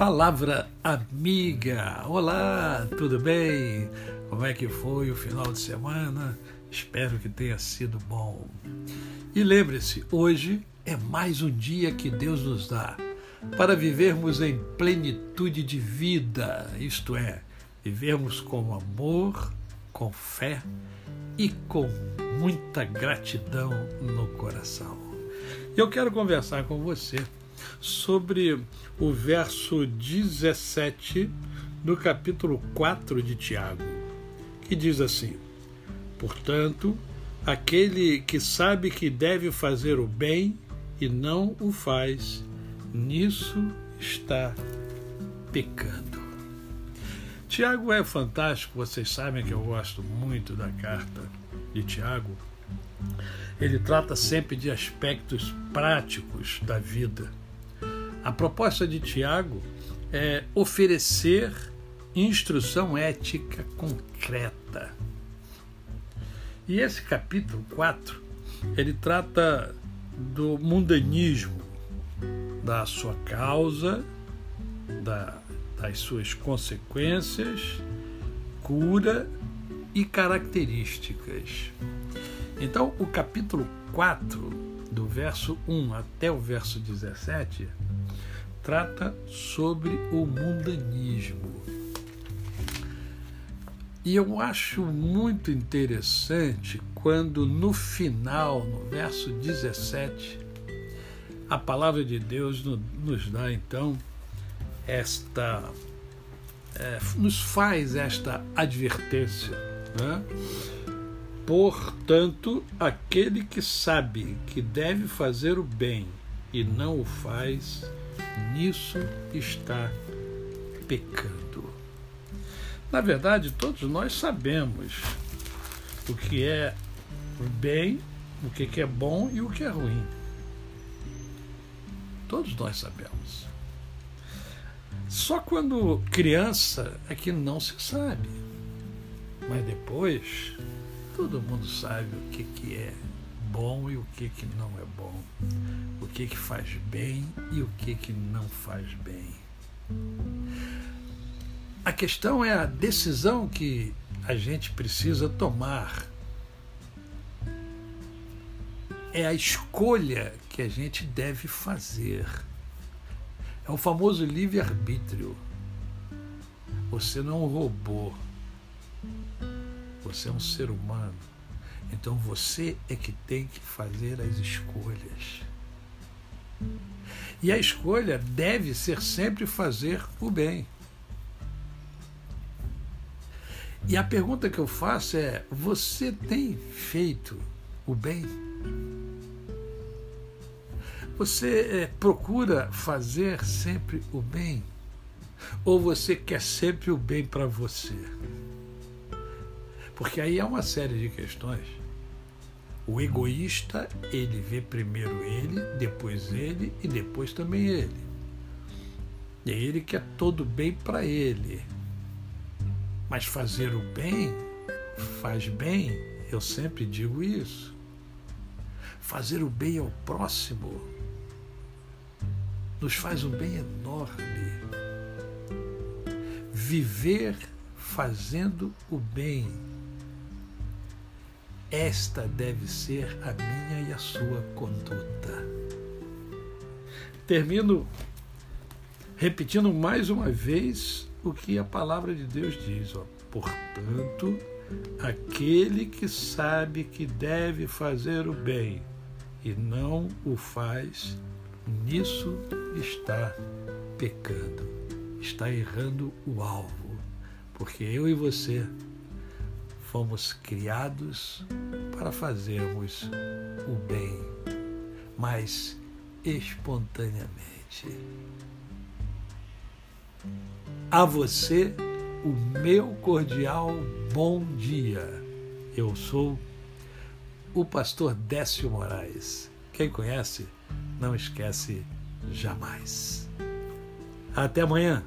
Palavra amiga. Olá, tudo bem? Como é que foi o final de semana? Espero que tenha sido bom. E lembre-se, hoje é mais um dia que Deus nos dá para vivermos em plenitude de vida, isto é, vivermos com amor, com fé e com muita gratidão no coração. Eu quero conversar com você sobre o verso 17 do capítulo 4 de Tiago, que diz assim: Portanto, aquele que sabe que deve fazer o bem e não o faz, nisso está pecando. Tiago é fantástico, vocês sabem que eu gosto muito da carta de Tiago. Ele trata sempre de aspectos práticos da vida a proposta de Tiago é oferecer instrução ética concreta. E esse capítulo 4, ele trata do mundanismo, da sua causa, da, das suas consequências, cura e características. Então, o capítulo 4, do verso 1 até o verso 17, trata sobre o mundanismo. E eu acho muito interessante quando no final, no verso 17, a palavra de Deus nos dá então esta. É, nos faz esta advertência. Né? Portanto, aquele que sabe que deve fazer o bem e não o faz, nisso está pecando. Na verdade, todos nós sabemos o que é bem, o que é bom e o que é ruim. Todos nós sabemos. Só quando criança é que não se sabe. Mas depois, todo mundo sabe o que, que é bom e o que, que não é bom, o que, que faz bem e o que, que não faz bem. A questão é a decisão que a gente precisa tomar. É a escolha que a gente deve fazer. É o famoso livre-arbítrio. Você não é robô. Você é um ser humano então você é que tem que fazer as escolhas. E a escolha deve ser sempre fazer o bem. E a pergunta que eu faço é: você tem feito o bem? Você é, procura fazer sempre o bem? Ou você quer sempre o bem para você? Porque aí há uma série de questões o egoísta, ele vê primeiro ele, depois ele e depois também ele. E ele quer todo bem para ele. Mas fazer o bem faz bem, eu sempre digo isso. Fazer o bem ao próximo nos faz um bem enorme. Viver fazendo o bem esta deve ser a minha e a sua conduta. Termino repetindo mais uma vez o que a palavra de Deus diz. Ó. Portanto, aquele que sabe que deve fazer o bem e não o faz, nisso está pecando, está errando o alvo, porque eu e você fomos criados para fazermos o bem, mas espontaneamente. A você, o meu cordial bom dia. Eu sou o pastor Décio Moraes. Quem conhece, não esquece jamais. Até amanhã.